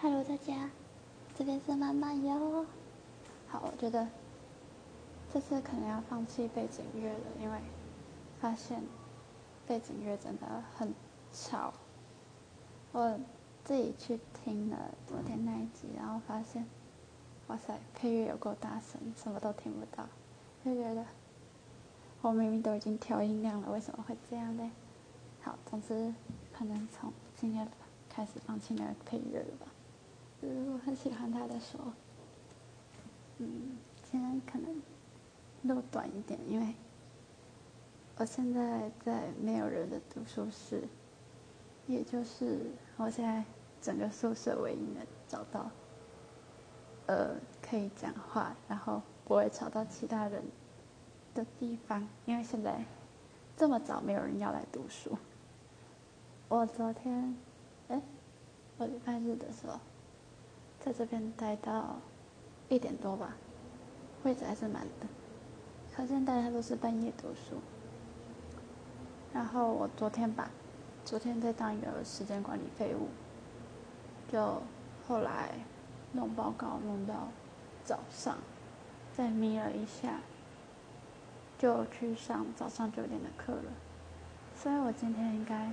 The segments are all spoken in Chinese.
Hello，大家，这边是慢慢哟。好，我觉得这次可能要放弃背景乐了，因为发现背景乐真的很吵。我自己去听了昨天那一集，然后发现，哇塞，配乐有够大声，什么都听不到，就觉得我明明都已经调音量了，为什么会这样呢？好，总之可能从今天开始放弃那个配乐了吧。就是我很喜欢他的说，嗯，今天可能录短一点，因为我现在在没有人的读书室，也就是我现在整个宿舍唯一能找到，呃，可以讲话，然后不会吵到其他人的地方，因为现在这么早没有人要来读书。我昨天，哎，我礼拜日的时候。在这边待到一点多吧，位置还是满的，可见大家都是半夜读书。然后我昨天吧，昨天在当一个时间管理废物，就后来弄报告弄到早上，再眯了一下，就去上早上九点的课了。所以我今天应该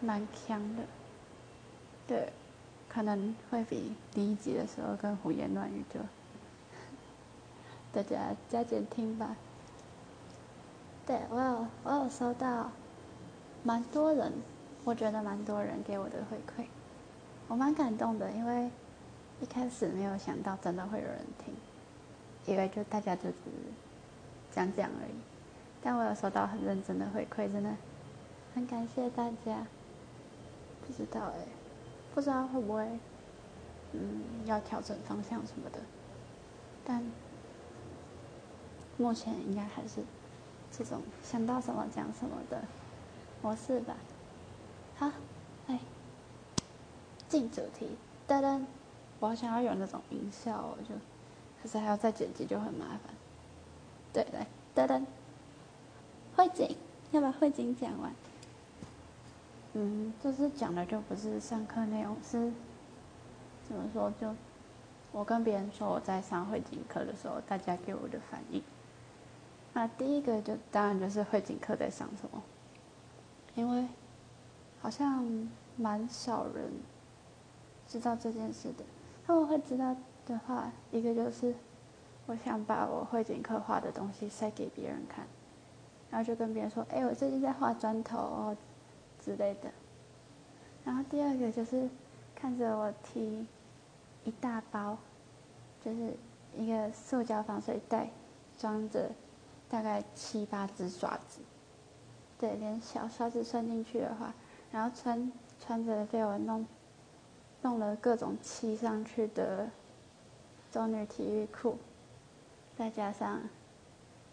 蛮强的，对。可能会比第一集的时候更胡言乱语，就 大家加减听吧。对我有我有收到蛮多人，我觉得蛮多人给我的回馈，我蛮感动的，因为一开始没有想到真的会有人听，以为就大家就只是讲讲而已。但我有收到很认真的回馈，真的很感谢大家。不知道哎。不知道会不会，嗯，要调整方向什么的，但目前应该还是这种想到什么讲什么的模式吧。好，来进主题，噔噔，我好想要有那种音效，我就，可是还要再剪辑就很麻烦。对，来噔噔，会景，要把会景讲完。嗯，就是讲的就不是上课内容，是怎么说？就我跟别人说我在上会景课的时候，大家给我的反应。那第一个就当然就是会景课在上什么，因为好像蛮少人知道这件事的。他们会知道的话，一个就是我想把我会景课画的东西塞给别人看，然后就跟别人说：“哎，我最近在画砖头哦。”之类的，然后第二个就是看着我提一大包，就是一个塑胶防水袋，装着大概七八只刷子，对，连小刷子算进去的话，然后穿穿着被我弄弄了各种漆上去的中女体育裤，再加上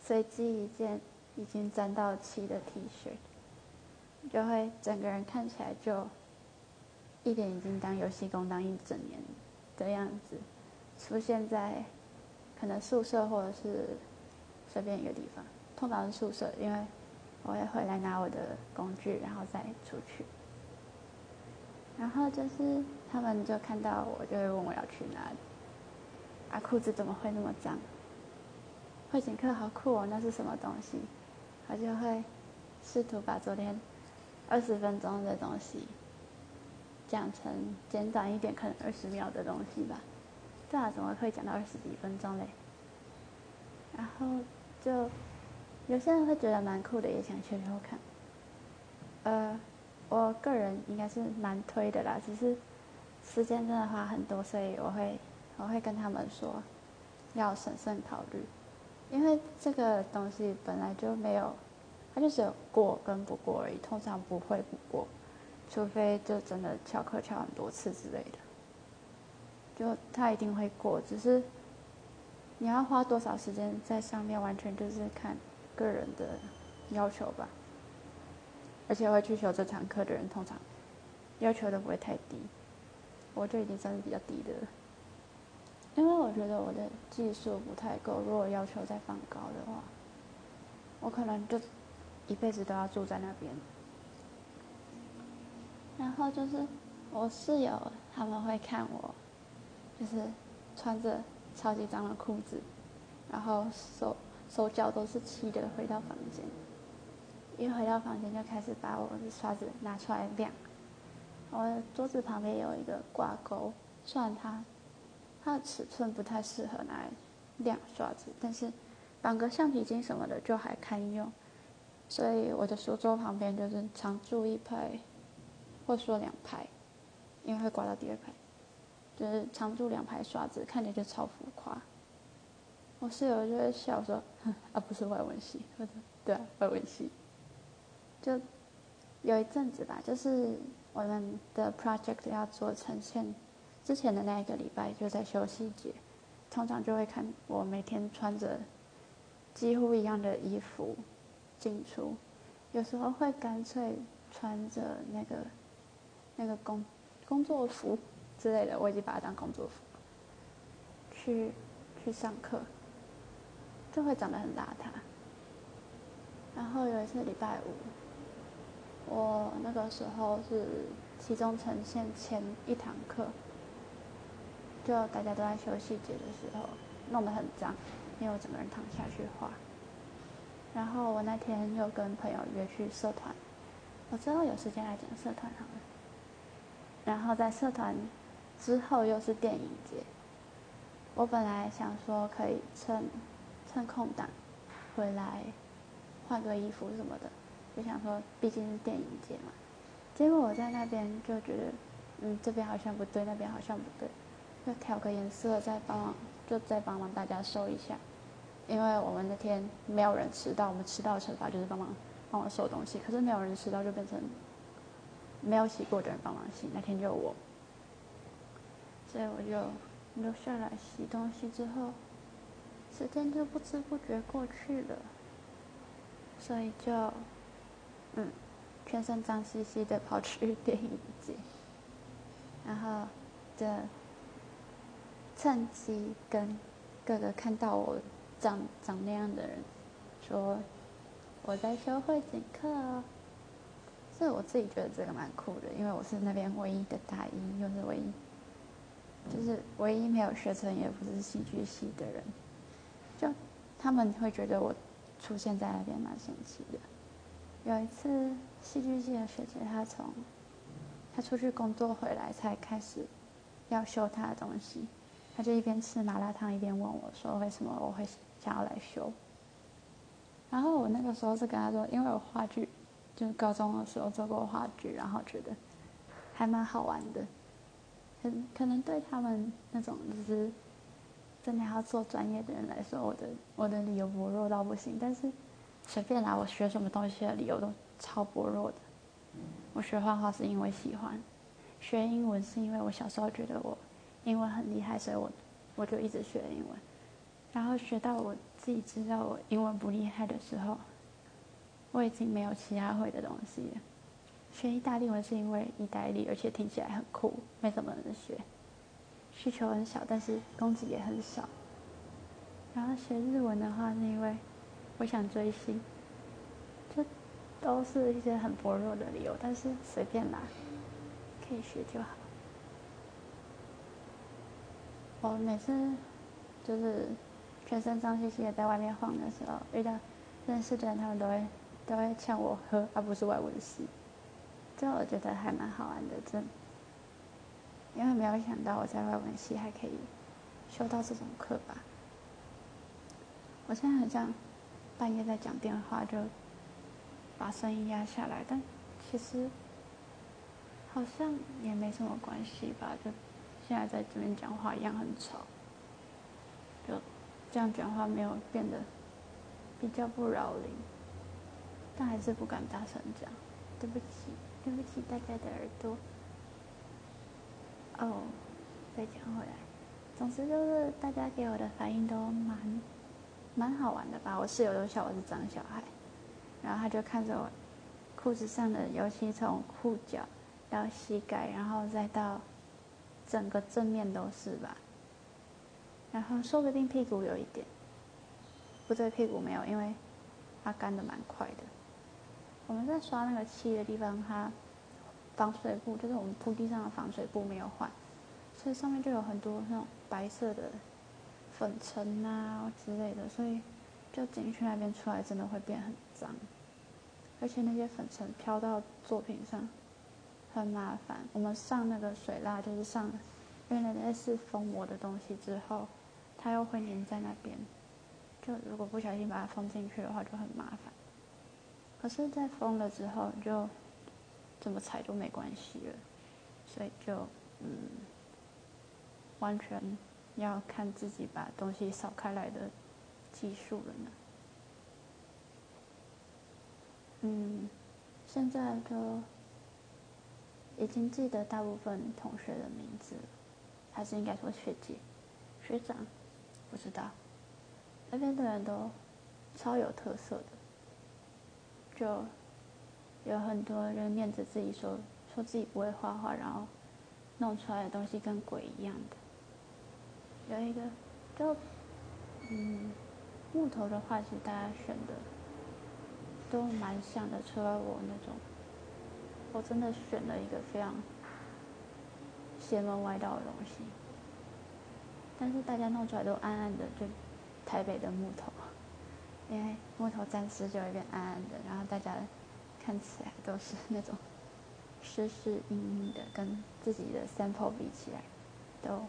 随机一件已经沾到漆的 T 恤。就会整个人看起来就一点已经当游戏工当一整年的样子，出现在可能宿舍或者是随便一个地方，通常是宿舍，因为我会回来拿我的工具，然后再出去。然后就是他们就看到我，就会问我要去哪里。啊，裤子怎么会那么脏？会景课好酷哦，那是什么东西？我就会试图把昨天。二十分钟的东西讲成简短一点，可能二十秒的东西吧。对啊，怎么会讲到二十几分钟嘞？然后就有些人会觉得蛮酷的，也想去偷看。呃，我个人应该是蛮推的啦，只是时间真的花很多，所以我会我会跟他们说要审慎考虑，因为这个东西本来就没有。他就是过跟不过而已，通常不会不过，除非就真的翘课翘很多次之类的，就他一定会过，只是你要花多少时间在上面，完全就是看个人的要求吧。而且会去修这堂课的人，通常要求都不会太低，我就已经算是比较低的了。因为我觉得我的技术不太够，如果要求再放高的话，我可能就。一辈子都要住在那边，然后就是我室友他们会看我就是穿着超级脏的裤子，然后手手脚都是漆的回到房间。一回到房间就开始把我的刷子拿出来晾。我的桌子旁边有一个挂钩，虽然它它的尺寸不太适合拿来晾刷子，但是绑个橡皮筋什么的就还堪用。所以我的书桌旁边就是常驻一排，或说两排，因为会挂到第二排，就是常驻两排刷子，看起来就超浮夸。我室友就会笑说：“啊，不是外文系。”或者：“对啊，外文系。”就有一阵子吧，就是我们的 project 要做呈现之前的那一个礼拜，就在休息节，通常就会看我每天穿着几乎一样的衣服进出，有时候会干脆穿着那个那个工工作服之类的，我已经把它当工作服去去上课，就会长得很邋遢。然后有一次礼拜五。我那个时候是期中呈现前一堂课，就大家都在休息节的时候，弄得很脏，因为我整个人躺下去画。然后我那天又跟朋友约去社团，我之后有时间来讲社团好了。然后在社团之后又是电影节，我本来想说可以趁趁空档回来换个衣服什么的。就想说，毕竟是电影节嘛。结果我在那边就觉得，嗯，这边好像不对，那边好像不对，就调个颜色，再帮忙，就再帮忙大家收一下。因为我们那天没有人迟到，我们迟到的惩罚就是帮忙帮我收东西。可是没有人迟到，就变成没有洗过的人帮忙洗。那天就我，所以我就留下来洗东西。之后时间就不知不觉过去了，所以就。嗯，全身脏兮兮的跑去电影节，然后就趁机跟哥哥看到我长长那样的人说我在修会景课哦。所以我自己觉得这个蛮酷的，因为我是那边唯一的大一，又是唯一，就是唯一没有学成也不是戏剧系的人，就他们会觉得我出现在那边蛮神奇的。有一次，戏剧系的学姐，她从她出去工作回来，才开始要修她的东西。她就一边吃麻辣烫，一边问我说：“为什么我会想要来修？”然后我那个时候是跟他说：“因为我话剧，就是高中的时候做过话剧，然后觉得还蛮好玩的。可可能对他们那种就是真的要做专业的人来说，我的我的理由薄弱到不行。但是。”随便拿我学什么东西的理由都超薄弱的。我学画画是因为喜欢，学英文是因为我小时候觉得我英文很厉害，所以我我就一直学英文。然后学到我自己知道我英文不厉害的时候，我已经没有其他会的东西了。学意大利文是因为意大利，而且听起来很酷，没什么人学，需求很小，但是工资也很少。然后学日文的话是因为。我想追星，这都是一些很薄弱的理由，但是随便啦，可以学就好。我每次就是全身脏兮兮的在外面晃的时候，遇到认识的人，他们都会都会劝我喝，而不是外文系，这我觉得还蛮好玩的，真。因为没有想到我在外文系还可以修到这种课吧。我现在很像。半夜在讲电话，就把声音压下来，但其实好像也没什么关系吧。就现在在这边讲话一样很吵，这样讲话没有变得比较不扰邻，但还是不敢大声讲，对不起，对不起大家的耳朵。哦，再讲回来，总之就是大家给我的反应都蛮。蛮好玩的吧？我室友都笑我是脏小孩，然后他就看着我裤子上的尤其从裤脚到膝盖，然后再到整个正面都是吧。然后说不定屁股有一点，不对，屁股没有，因为它干的蛮快的。我们在刷那个漆的地方，它防水布就是我们铺地上的防水布没有换，所以上面就有很多那种白色的粉尘啊之类的，所以就进去那边出来真的会变很脏，而且那些粉尘飘到作品上很麻烦。我们上那个水蜡就是上原来那是封膜的东西之后，它又会粘在那边，就如果不小心把它封进去的话就很麻烦。可是，在封了之后就怎么踩都没关系了，所以就嗯。完全要看自己把东西扫开来的技术了呢。嗯，现在都已经记得大部分同学的名字，还是应该说学姐、学长，不知道。那边的人都超有特色的，就有很多人念着自己说说自己不会画画，然后弄出来的东西跟鬼一样的。有一个，就，嗯，木头的话，其实大家选的都蛮像的，除了我那种，我真的选了一个非常邪门歪道的东西，但是大家弄出来都暗暗的，就台北的木头，因为木头沾湿就有点暗暗的，然后大家看起来都是那种湿湿阴阴的，跟自己的 sample 比起来，都。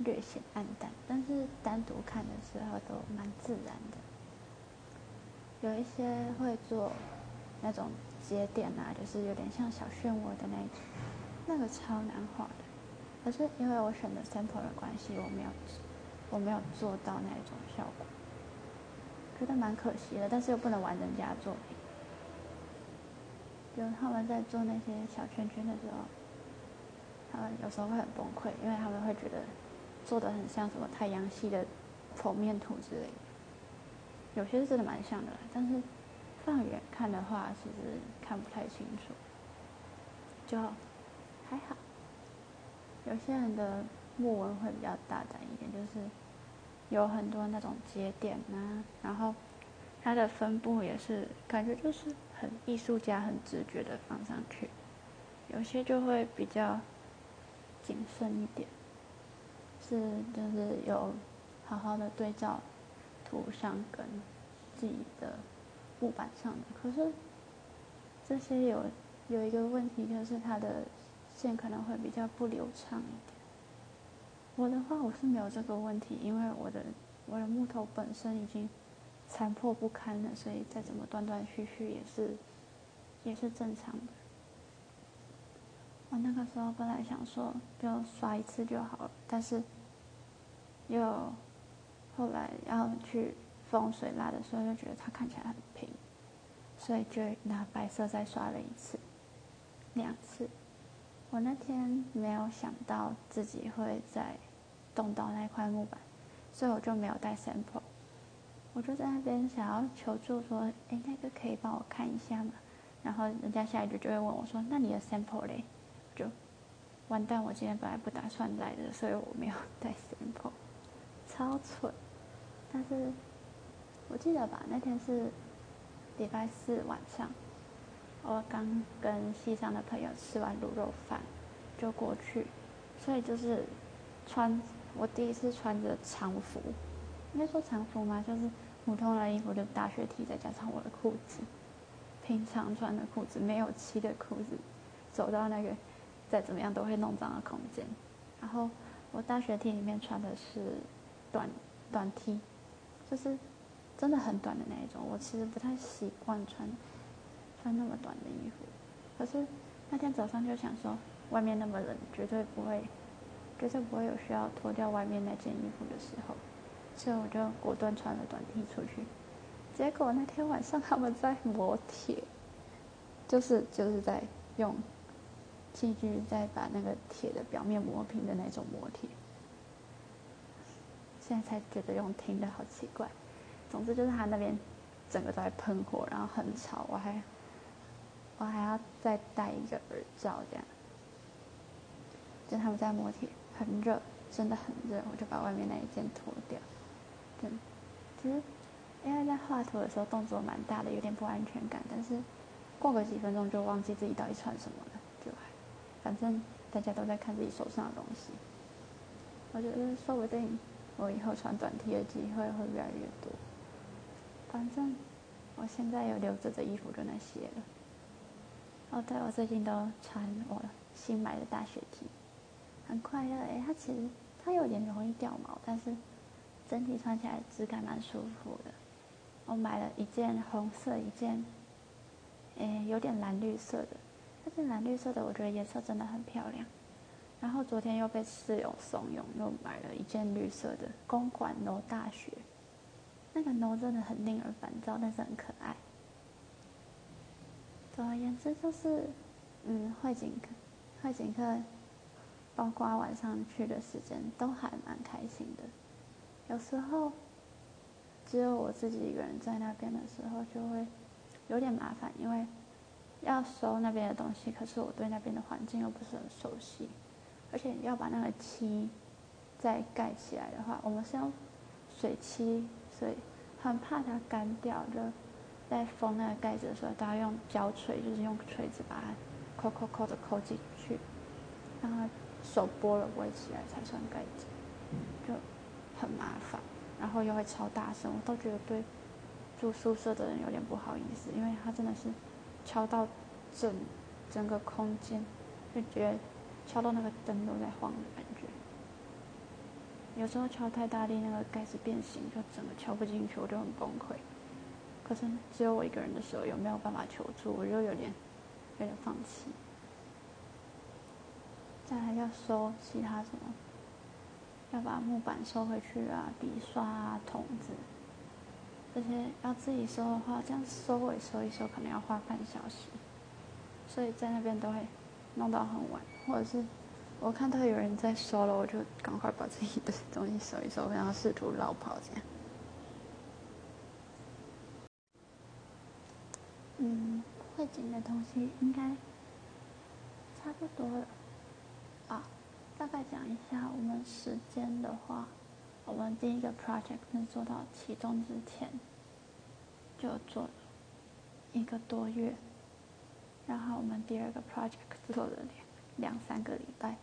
略显暗淡，但是单独看的时候都蛮自然的。有一些会做那种节点啊，就是有点像小漩涡的那种，那个超难画的。可是因为我选的 sample 的关系，我没有我没有做到那种效果，觉得蛮可惜的。但是又不能玩人家作品，就他们在做那些小圈圈的时候，他们有时候会很崩溃，因为他们会觉得。做的很像什么太阳系的剖面图之类的，有些是真的蛮像的，但是放远看的话，其实看不太清楚，就还好。有些人的木纹会比较大胆一点，就是有很多那种节点啊，然后它的分布也是感觉就是很艺术家很直觉的放上去，有些就会比较谨慎一点。是，就是有好好的对照图像跟自己的木板上的，可是这些有有一个问题，就是它的线可能会比较不流畅一点。我的话我是没有这个问题，因为我的我的木头本身已经残破不堪了，所以再怎么断断续续也是也是正常的。我那个时候本来想说就刷一次就好了，但是。又后来要去风水蜡的时候，又觉得它看起来很平，所以就拿白色再刷了一次，两次。我那天没有想到自己会再动到那块木板，所以我就没有带 sample。我就在那边想要求助说：“哎，那个可以帮我看一下吗？”然后人家下一句就会问我说：“那你的 sample 嘞？”就完蛋，我今天本来不打算来的，所以我没有带 sample。超蠢，但是我记得吧，那天是礼拜四晚上，我刚跟西上的朋友吃完卤肉饭，就过去，所以就是穿我第一次穿着长服，应该说长服吗？就是普通的衣服，就大学 T 再加上我的裤子，平常穿的裤子，没有漆的裤子，走到那个再怎么样都会弄脏的空间，然后我大学 T 里面穿的是。短短 T，就是真的很短的那一种。我其实不太习惯穿穿那么短的衣服，可是那天早上就想说，外面那么冷，绝对不会，绝对不会有需要脱掉外面那件衣服的时候，所以我就果断穿了短 T 出去。结果那天晚上他们在磨铁，就是就是在用器具在把那个铁的表面磨平的那种磨铁。现在才觉得用听的好奇怪，总之就是他那边整个都在喷火，然后很吵，我还我还要再戴一个耳罩这样。就他们在磨铁，很热，真的很热，我就把外面那一件脱掉。对，其实因为在画图的时候动作蛮大的，有点不安全感，但是过个几分钟就忘记自己到底穿什么了，就反正大家都在看自己手上的东西，我觉得说不定我以后穿短 T 的机会会越来越多。反正我现在有留着的衣服就那些了。哦，对，我最近都穿我新买的大雪 T，很快乐诶。它其实它有点容易掉毛，但是整体穿起来质感蛮舒服的。我买了一件红色，一件诶有点蓝绿色的。这件蓝绿色的我觉得颜色真的很漂亮。然后昨天又被室友怂恿，又买了一件绿色的公馆楼大雪。那个楼真的很令人烦躁，但是很可爱。总而言之，就是，嗯，会景课，会景课，包括晚上去的时间，都还蛮开心的。有时候，只有我自己一个人在那边的时候，就会有点麻烦，因为要收那边的东西，可是我对那边的环境又不是很熟悉。而且要把那个漆再盖起来的话，我们是用水漆，所以很怕它干掉。就在封那个盖子的时候，都要用胶锤，就是用锤子把它抠抠抠的抠进去，让它手拨了不会起来才算盖子，就很麻烦。然后又会超大声，我都觉得对住宿舍的人有点不好意思，因为它真的是敲到整整个空间，就觉得。敲到那个灯都在晃的感觉，有时候敲太大力，那个盖子变形，就整个敲不进去，我就很崩溃。可是只有我一个人的时候，有没有办法求助，我就有点有点放弃。再来要收其他什么，要把木板收回去啊，笔刷啊，筒子，这些要自己收的话，这样收尾收一收，可能要花半小时，所以在那边都会。弄到很晚，或者是我看到有人在收了，我就赶快把自己的东西收一收，然后试图绕跑这样。嗯，会景的东西应该差不多了啊。大概讲一下我们时间的话，我们第一个 project 是做到启动之前就做一个多月。然后我们第二个 project 做了两两三个礼拜，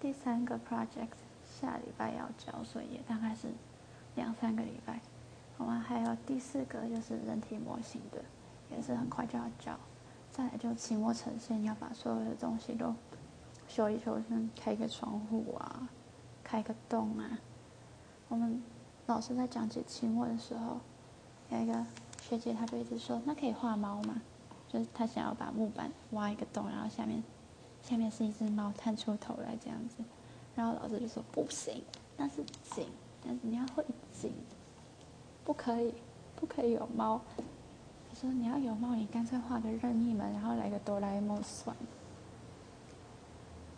第三个 project 下礼拜要交，所以也大概是两三个礼拜。我们还有第四个就是人体模型的，也是很快就要交。再来就期末呈现，要把所有的东西都修一修，像开个窗户啊，开个洞啊。我们老师在讲解期末的时候，有一个学姐她就一直说：“那可以画猫吗？”就是她想要把木板挖一个洞，然后下面，下面是一只猫探出头来这样子，然后老师就说不行，那是井，但是你要会井，不可以，不可以有猫。他说你要有猫，你干脆画个任意门，然后来个哆啦 A 梦算了。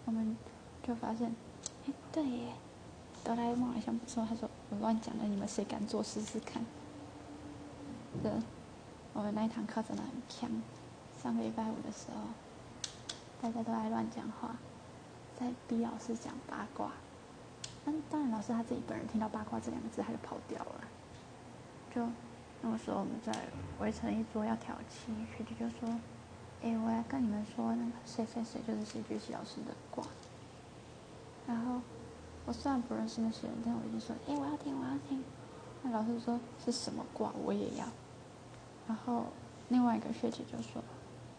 我们就发现，哎，对耶，哆啦 A 梦好像不错。他说我乱讲的，你们谁敢做试试看？对，我们那一堂课真的很强。上个礼拜五的时候，大家都爱乱讲话，在逼老师讲八卦。但当然，老师他自己本人听到“八卦”这两个字，他就跑掉了。就那个时候，我们在围成一桌要调漆，学姐就说：“哎，我要跟你们说，那个谁谁谁就是戏剧系老师的卦。”然后我虽然不认识那些人，但我就说：“哎，我要听，我要听。”那老师说：“是什么卦？我也要。”然后另外一个学姐就说。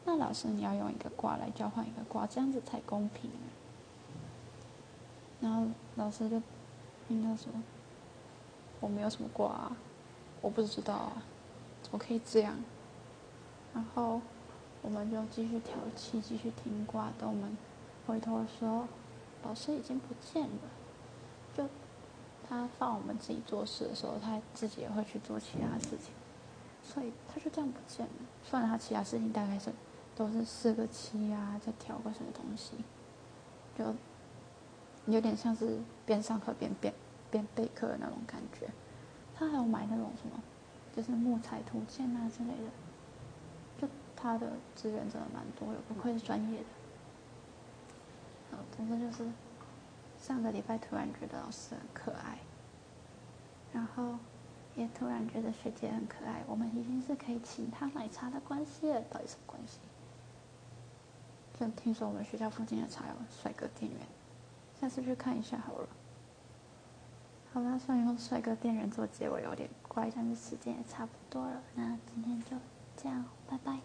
那老师，你要用一个卦来交换一个卦，这样子才公平。然后老师就听他说：“我没有什么卦，啊，我不知道啊，怎么可以这样？”然后我们就继续调气，继续听卦。等我们回头的时候，老师已经不见了。就他放我们自己做事的时候，他自己也会去做其他事情，所以他就这样不见了。算了，他其他事情大概是。都是四个七啊，再调个什么东西，就有点像是边上课边边边备课的那种感觉。他还有买那种什么，就是木材图鉴啊之类的，就他的资源真的蛮多，的不愧是专业的。好，总之就是上个礼拜突然觉得老师很可爱，然后也突然觉得学姐很可爱，我们已经是可以请他奶茶的关系了，到底什么关系？就听说我们学校附近的茶有帅哥店员，下次去看一下好了。好吧，虽然用帅哥店员做结尾有点怪，但是时间也差不多了，那今天就这样，拜拜。